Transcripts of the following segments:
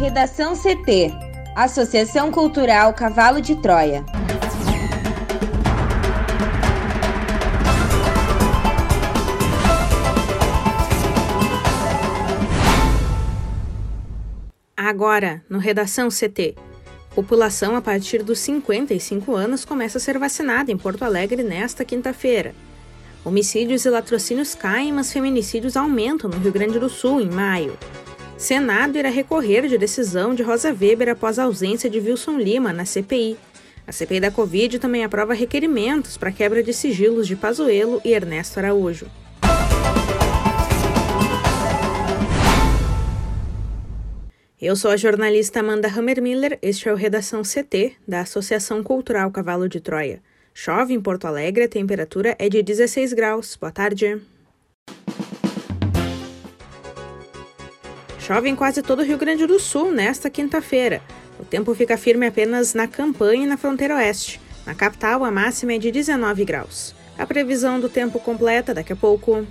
Redação CT Associação Cultural Cavalo de Troia. Agora, no Redação CT. População a partir dos 55 anos começa a ser vacinada em Porto Alegre nesta quinta-feira. Homicídios e latrocínios caem, mas feminicídios aumentam no Rio Grande do Sul em maio. Senado irá recorrer de decisão de Rosa Weber após a ausência de Wilson Lima na CPI. A CPI da Covid também aprova requerimentos para quebra de sigilos de Pazuello e Ernesto Araújo. Eu sou a jornalista Amanda Hammermiller, este é o Redação CT, da Associação Cultural Cavalo de Troia. Chove em Porto Alegre, a temperatura é de 16 graus. Boa tarde. Chove em quase todo o Rio Grande do Sul nesta quinta-feira. O tempo fica firme apenas na campanha e na fronteira oeste. Na capital, a máxima é de 19 graus. A previsão do tempo completa daqui a pouco.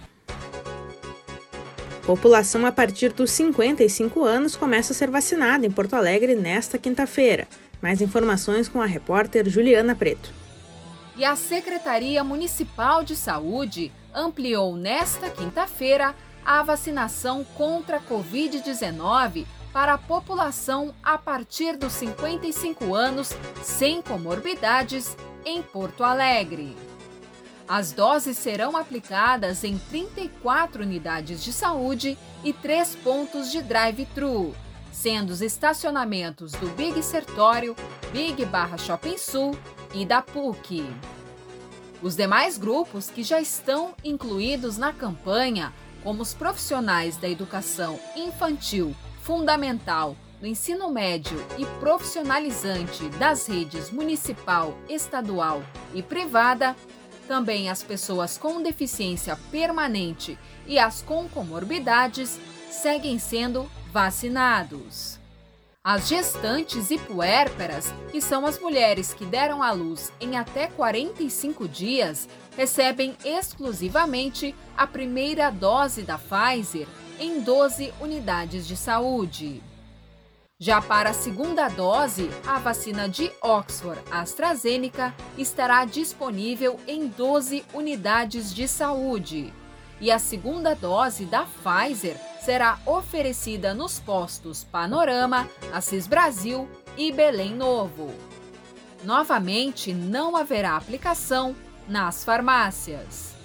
População a partir dos 55 anos começa a ser vacinada em Porto Alegre nesta quinta-feira. Mais informações com a repórter Juliana Preto. E a Secretaria Municipal de Saúde ampliou nesta quinta-feira a vacinação contra a Covid-19 para a população a partir dos 55 anos sem comorbidades em Porto Alegre. As doses serão aplicadas em 34 unidades de saúde e três pontos de drive-thru, sendo os estacionamentos do Big Sertório, Big Barra Shopping Sul e da PUC. Os demais grupos que já estão incluídos na campanha, como os profissionais da educação infantil, fundamental, do ensino médio e profissionalizante das redes municipal, estadual e privada, também as pessoas com deficiência permanente e as com comorbidades seguem sendo vacinados. As gestantes e puérperas, que são as mulheres que deram à luz em até 45 dias, recebem exclusivamente a primeira dose da Pfizer em 12 unidades de saúde. Já para a segunda dose, a vacina de Oxford AstraZeneca estará disponível em 12 unidades de saúde. E a segunda dose da Pfizer será oferecida nos postos Panorama, Assis Brasil e Belém Novo. Novamente, não haverá aplicação nas farmácias.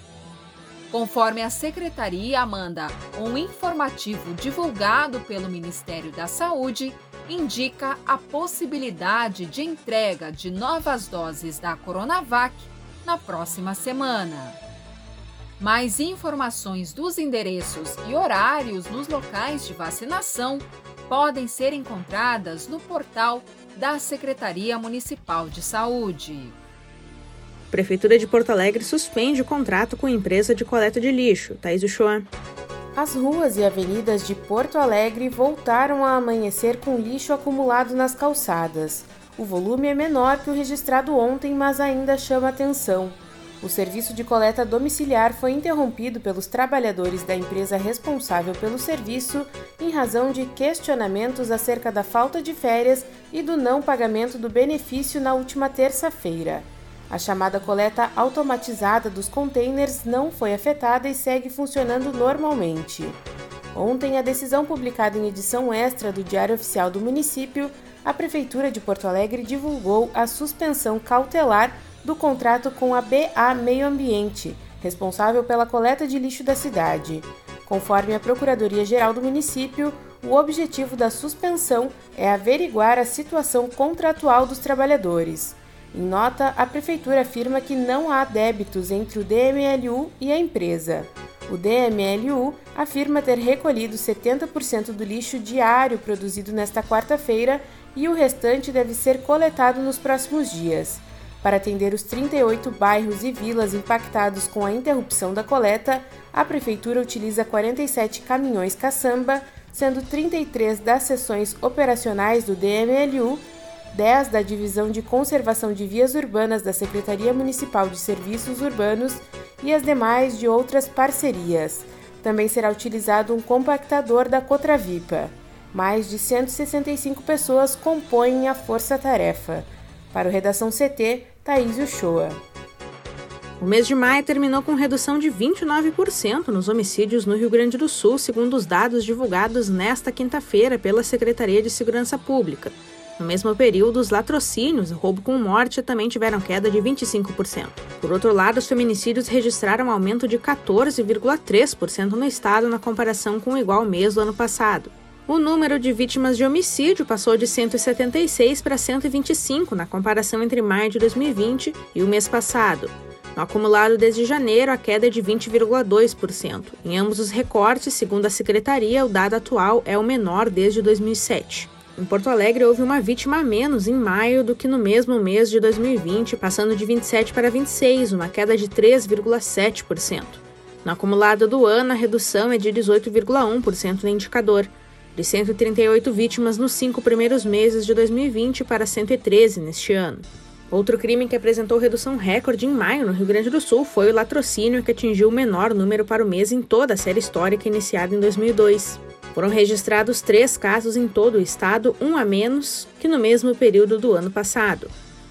Conforme a secretaria manda um informativo divulgado pelo Ministério da Saúde, indica a possibilidade de entrega de novas doses da Coronavac na próxima semana. Mais informações dos endereços e horários nos locais de vacinação podem ser encontradas no portal da Secretaria Municipal de Saúde. Prefeitura de Porto Alegre suspende o contrato com a empresa de coleta de lixo. Thaís Uchoa. As ruas e avenidas de Porto Alegre voltaram a amanhecer com lixo acumulado nas calçadas. O volume é menor que o registrado ontem, mas ainda chama atenção. O serviço de coleta domiciliar foi interrompido pelos trabalhadores da empresa responsável pelo serviço em razão de questionamentos acerca da falta de férias e do não pagamento do benefício na última terça-feira. A chamada coleta automatizada dos containers não foi afetada e segue funcionando normalmente. Ontem, a decisão publicada em edição extra do Diário Oficial do município, a Prefeitura de Porto Alegre divulgou a suspensão cautelar do contrato com a BA Meio Ambiente, responsável pela coleta de lixo da cidade. Conforme a Procuradoria-Geral do município, o objetivo da suspensão é averiguar a situação contratual dos trabalhadores. Em nota, a Prefeitura afirma que não há débitos entre o DMLU e a empresa. O DMLU afirma ter recolhido 70% do lixo diário produzido nesta quarta-feira e o restante deve ser coletado nos próximos dias. Para atender os 38 bairros e vilas impactados com a interrupção da coleta, a Prefeitura utiliza 47 caminhões caçamba, sendo 33 das seções operacionais do DMLU 10 da Divisão de Conservação de Vias Urbanas da Secretaria Municipal de Serviços Urbanos e as demais de outras parcerias. Também será utilizado um compactador da Cotravipa. Mais de 165 pessoas compõem a força-tarefa. Para o Redação CT, Thaís Uchoa. O mês de maio terminou com redução de 29% nos homicídios no Rio Grande do Sul, segundo os dados divulgados nesta quinta-feira pela Secretaria de Segurança Pública. No mesmo período, os latrocínios e roubo com morte também tiveram queda de 25%. Por outro lado, os feminicídios registraram um aumento de 14,3% no estado na comparação com o igual mês do ano passado. O número de vítimas de homicídio passou de 176 para 125 na comparação entre maio de 2020 e o mês passado. No acumulado desde janeiro, a queda é de 20,2%. Em ambos os recortes, segundo a secretaria, o dado atual é o menor desde 2007. Em Porto Alegre, houve uma vítima a menos em maio do que no mesmo mês de 2020, passando de 27 para 26, uma queda de 3,7%. No acumulado do ano, a redução é de 18,1% no indicador, de 138 vítimas nos cinco primeiros meses de 2020 para 113 neste ano. Outro crime que apresentou redução recorde em maio no Rio Grande do Sul foi o latrocínio, que atingiu o menor número para o mês em toda a série histórica iniciada em 2002. Foram registrados três casos em todo o estado, um a menos que no mesmo período do ano passado.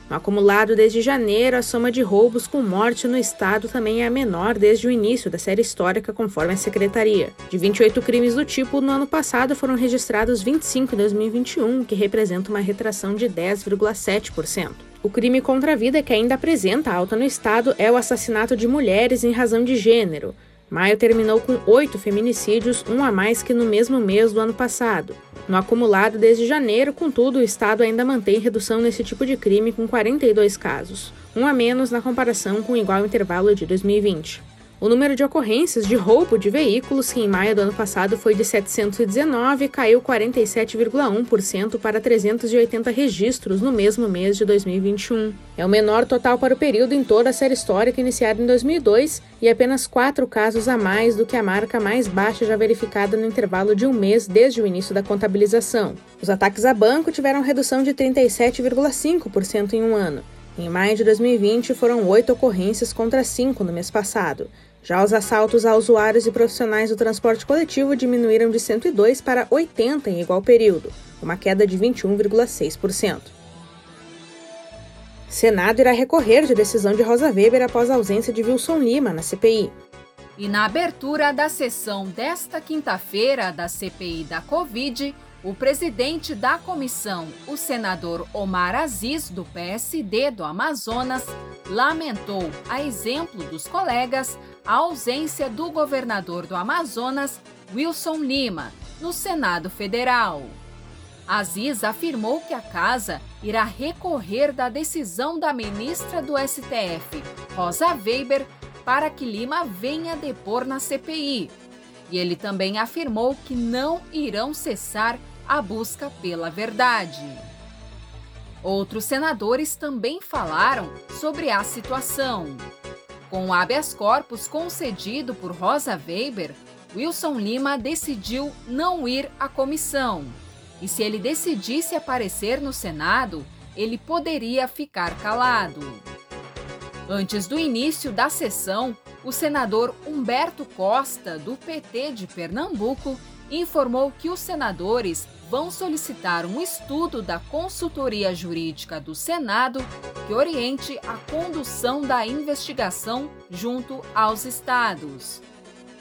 No acumulado desde janeiro, a soma de roubos com morte no estado também é a menor desde o início da série histórica, conforme a secretaria. De 28 crimes do tipo, no ano passado foram registrados 25 em 2021, o que representa uma retração de 10,7%. O crime contra a vida que ainda apresenta alta no estado é o assassinato de mulheres em razão de gênero. Maio terminou com oito feminicídios, um a mais que no mesmo mês do ano passado. No acumulado desde janeiro, contudo, o estado ainda mantém redução nesse tipo de crime com 42 casos, um a menos na comparação com o igual intervalo de 2020. O número de ocorrências de roubo de veículos, que em maio do ano passado foi de 719, caiu 47,1% para 380 registros no mesmo mês de 2021. É o menor total para o período em toda a série histórica iniciada em 2002 e apenas quatro casos a mais do que a marca mais baixa já verificada no intervalo de um mês desde o início da contabilização. Os ataques a banco tiveram redução de 37,5% em um ano. Em maio de 2020, foram oito ocorrências contra cinco no mês passado. Já os assaltos a usuários e profissionais do transporte coletivo diminuíram de 102 para 80 em igual período, uma queda de 21,6%. Senado irá recorrer de decisão de Rosa Weber após a ausência de Wilson Lima na CPI. E na abertura da sessão desta quinta-feira da CPI da Covid, o presidente da comissão, o senador Omar Aziz, do PSD do Amazonas, lamentou, a exemplo dos colegas, a ausência do governador do Amazonas, Wilson Lima, no Senado Federal. Aziz afirmou que a casa irá recorrer da decisão da ministra do STF, Rosa Weber, para que Lima venha depor na CPI. E ele também afirmou que não irão cessar a busca pela verdade. Outros senadores também falaram sobre a situação. Com o habeas corpus concedido por Rosa Weber, Wilson Lima decidiu não ir à comissão. E se ele decidisse aparecer no Senado, ele poderia ficar calado. Antes do início da sessão, o senador Humberto Costa, do PT de Pernambuco, informou que os senadores vão solicitar um estudo da consultoria jurídica do Senado que oriente a condução da investigação junto aos estados.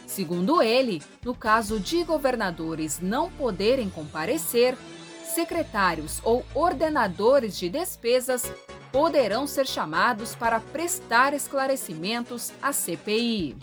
Segundo ele, no caso de governadores não poderem comparecer, secretários ou ordenadores de despesas poderão ser chamados para prestar esclarecimentos à CPI.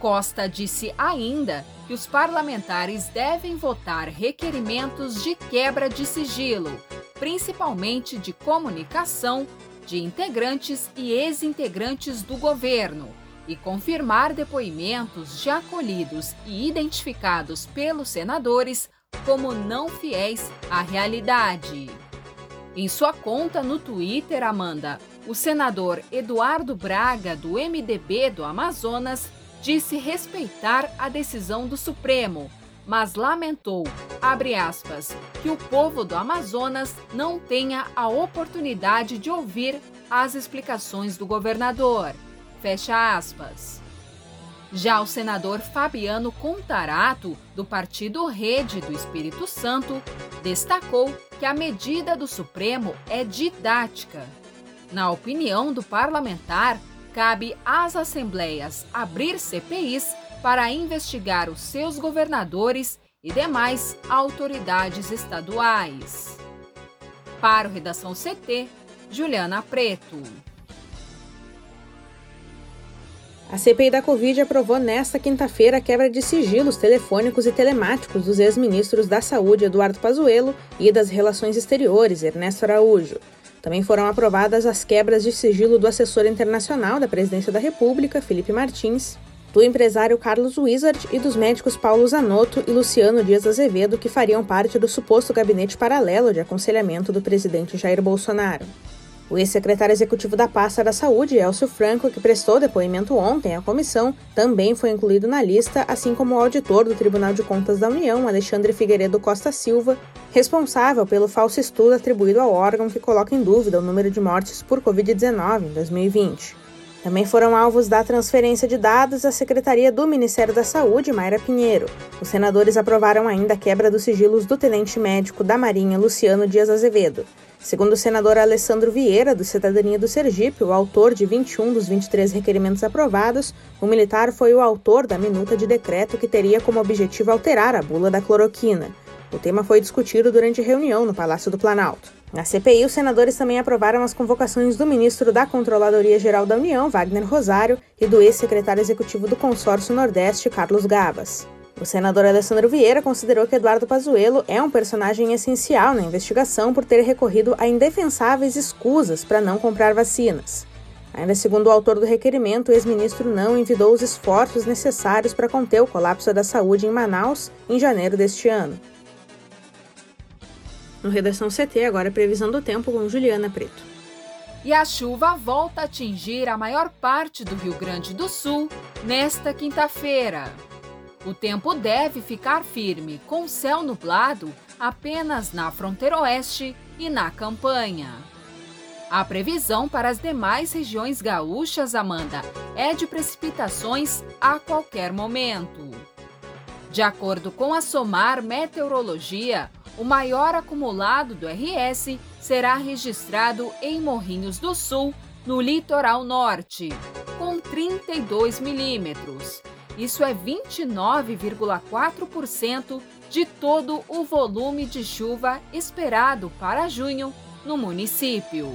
Costa disse ainda que os parlamentares devem votar requerimentos de quebra de sigilo, principalmente de comunicação, de integrantes e ex-integrantes do governo, e confirmar depoimentos já acolhidos e identificados pelos senadores como não fiéis à realidade. Em sua conta no Twitter, Amanda, o senador Eduardo Braga, do MDB do Amazonas, disse respeitar a decisão do Supremo, mas lamentou, aspas, que o povo do Amazonas não tenha a oportunidade de ouvir as explicações do governador. Fecha aspas. Já o senador Fabiano Contarato, do partido Rede do Espírito Santo, destacou que a medida do Supremo é didática. Na opinião do parlamentar, cabe às assembleias abrir CPIs para investigar os seus governadores e demais autoridades estaduais. Para o Redação CT, Juliana Preto. A CPI da Covid aprovou nesta quinta-feira a quebra de sigilos telefônicos e telemáticos dos ex-ministros da Saúde Eduardo Pazuello e das Relações Exteriores Ernesto Araújo. Também foram aprovadas as quebras de sigilo do assessor internacional da Presidência da República, Felipe Martins, do empresário Carlos Wizard e dos médicos Paulo Zanotto e Luciano Dias Azevedo, que fariam parte do suposto gabinete paralelo de aconselhamento do presidente Jair Bolsonaro. O ex-secretário executivo da pasta da Saúde, Elcio Franco, que prestou depoimento ontem à comissão, também foi incluído na lista, assim como o auditor do Tribunal de Contas da União, Alexandre Figueiredo Costa Silva, responsável pelo falso estudo atribuído ao órgão que coloca em dúvida o número de mortes por Covid-19 em 2020. Também foram alvos da transferência de dados à Secretaria do Ministério da Saúde, Mayra Pinheiro. Os senadores aprovaram ainda a quebra dos sigilos do tenente médico da Marinha, Luciano Dias Azevedo. Segundo o senador Alessandro Vieira, do Cidadania do Sergipe, o autor de 21 dos 23 requerimentos aprovados, o militar foi o autor da minuta de decreto que teria como objetivo alterar a bula da cloroquina. O tema foi discutido durante reunião no Palácio do Planalto. Na CPI, os senadores também aprovaram as convocações do ministro da Controladoria Geral da União, Wagner Rosário, e do ex-secretário executivo do Consórcio Nordeste, Carlos Gabas. O senador Alessandro Vieira considerou que Eduardo Pazuello é um personagem essencial na investigação por ter recorrido a indefensáveis escusas para não comprar vacinas. Ainda segundo o autor do requerimento, o ex-ministro não envidou os esforços necessários para conter o colapso da saúde em Manaus em janeiro deste ano. No Redação CT, agora é previsão do tempo com Juliana Preto. E a chuva volta a atingir a maior parte do Rio Grande do Sul nesta quinta-feira. O tempo deve ficar firme, com céu nublado apenas na fronteira oeste e na campanha. A previsão para as demais regiões gaúchas, Amanda, é de precipitações a qualquer momento. De acordo com a SOMAR Meteorologia, o maior acumulado do RS será registrado em Morrinhos do Sul, no litoral norte, com 32 milímetros isso é 29,4% de todo o volume de chuva esperado para junho no município.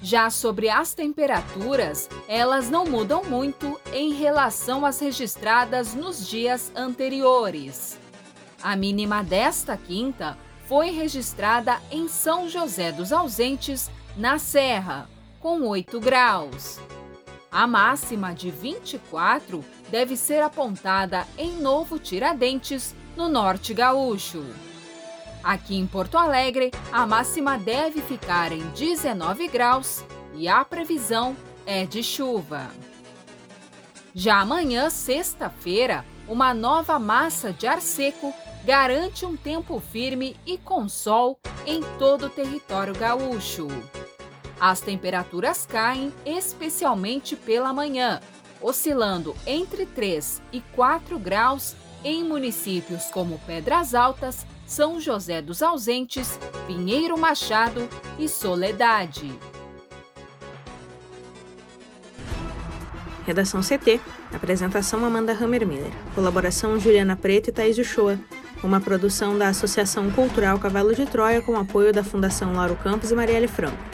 Já sobre as temperaturas, elas não mudam muito em relação às registradas nos dias anteriores. A mínima desta quinta foi registrada em São José dos Ausentes, na Serra, com 8 graus. A máxima de 24 deve ser apontada em Novo Tiradentes, no norte gaúcho. Aqui em Porto Alegre, a máxima deve ficar em 19 graus e a previsão é de chuva. Já amanhã, sexta-feira, uma nova massa de ar seco garante um tempo firme e com sol em todo o território gaúcho. As temperaturas caem especialmente pela manhã, oscilando entre 3 e 4 graus em municípios como Pedras Altas, São José dos Ausentes, Pinheiro Machado e Soledade. Redação CT. Apresentação Amanda Hammermiller. Colaboração Juliana Preto e Thaís Uchoa. Uma produção da Associação Cultural Cavalo de Troia com apoio da Fundação Lauro Campos e Marielle Franco.